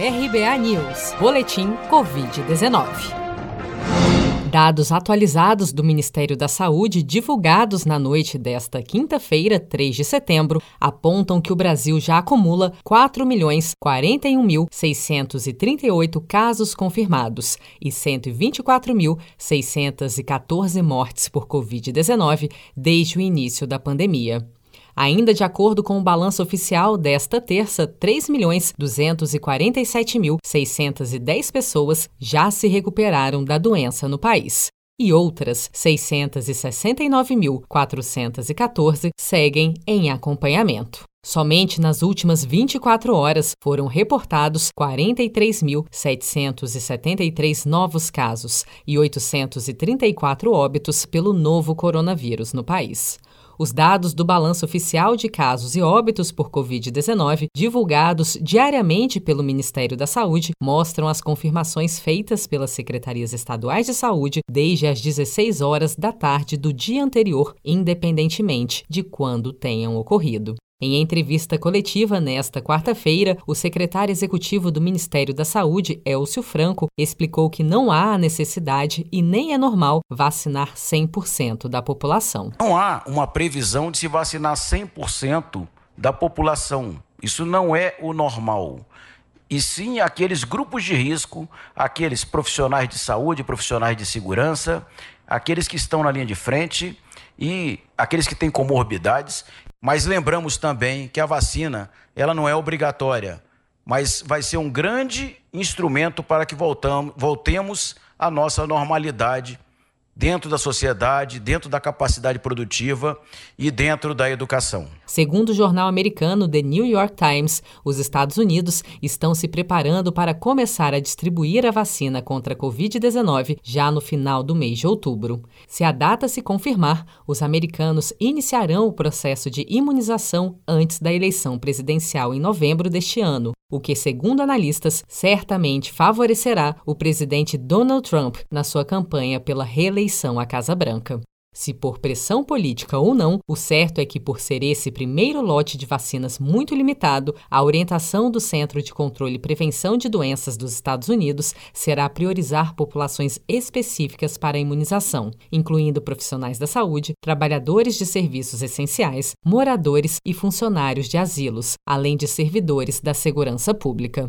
RBA News, Boletim Covid-19. Dados atualizados do Ministério da Saúde, divulgados na noite desta quinta-feira, 3 de setembro, apontam que o Brasil já acumula 4.041.638 casos confirmados e 124.614 mortes por Covid-19 desde o início da pandemia. Ainda de acordo com o balanço oficial desta terça, 3.247.610 pessoas já se recuperaram da doença no país. E outras 669.414 seguem em acompanhamento. Somente nas últimas 24 horas foram reportados 43.773 novos casos e 834 óbitos pelo novo coronavírus no país. Os dados do balanço oficial de casos e óbitos por Covid-19, divulgados diariamente pelo Ministério da Saúde, mostram as confirmações feitas pelas secretarias estaduais de saúde desde as 16 horas da tarde do dia anterior, independentemente de quando tenham ocorrido. Em entrevista coletiva nesta quarta-feira, o secretário executivo do Ministério da Saúde, Elcio Franco, explicou que não há necessidade e nem é normal vacinar 100% da população. Não há uma previsão de se vacinar 100% da população. Isso não é o normal. E sim aqueles grupos de risco, aqueles profissionais de saúde, profissionais de segurança, aqueles que estão na linha de frente e aqueles que têm comorbidades mas lembramos também que a vacina, ela não é obrigatória, mas vai ser um grande instrumento para que voltamos, voltemos à nossa normalidade dentro da sociedade, dentro da capacidade produtiva e dentro da educação. Segundo o jornal americano The New York Times, os Estados Unidos estão se preparando para começar a distribuir a vacina contra a Covid-19 já no final do mês de outubro. Se a data se confirmar, os americanos iniciarão o processo de imunização antes da eleição presidencial em novembro deste ano, o que, segundo analistas, certamente favorecerá o presidente Donald Trump na sua campanha pela reeleição à Casa Branca. Se por pressão política ou não, o certo é que, por ser esse primeiro lote de vacinas muito limitado, a orientação do Centro de Controle e Prevenção de Doenças dos Estados Unidos será priorizar populações específicas para a imunização, incluindo profissionais da saúde, trabalhadores de serviços essenciais, moradores e funcionários de asilos, além de servidores da segurança pública.